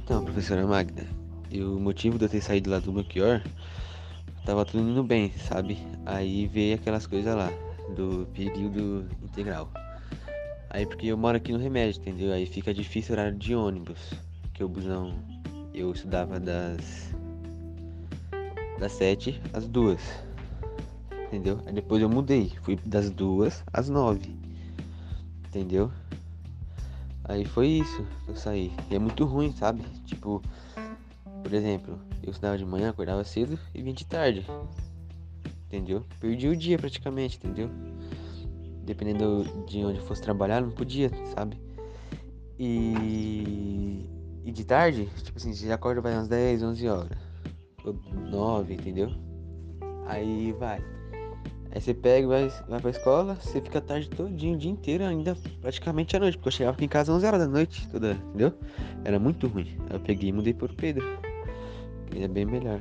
professora Magda. E o motivo de eu ter saído lá do Belchior, tava tudo indo bem, sabe? Aí veio aquelas coisas lá, do período integral. Aí porque eu moro aqui no remédio, entendeu? Aí fica difícil horário de ônibus. Porque o busão eu estudava das. das sete às duas. Entendeu? Aí depois eu mudei. Fui das duas às nove. Entendeu? Aí foi isso que eu saí. E é muito ruim, sabe? Tipo, por exemplo, eu estudava de manhã, acordava cedo e vim de tarde. Entendeu? Perdi o dia praticamente, entendeu? Dependendo de onde eu fosse trabalhar, não podia, sabe? E, e de tarde, tipo assim, você acorda vai umas 10, 11 horas. Ou 9, entendeu? Aí vai. Aí você pega vai, vai pra escola, você fica a tarde todinho, o dia inteiro, ainda praticamente à noite, porque eu chegava aqui em casa 11 horas da noite, toda, entendeu? Era muito ruim. Aí eu peguei e mudei por Pedro. Que é bem melhor.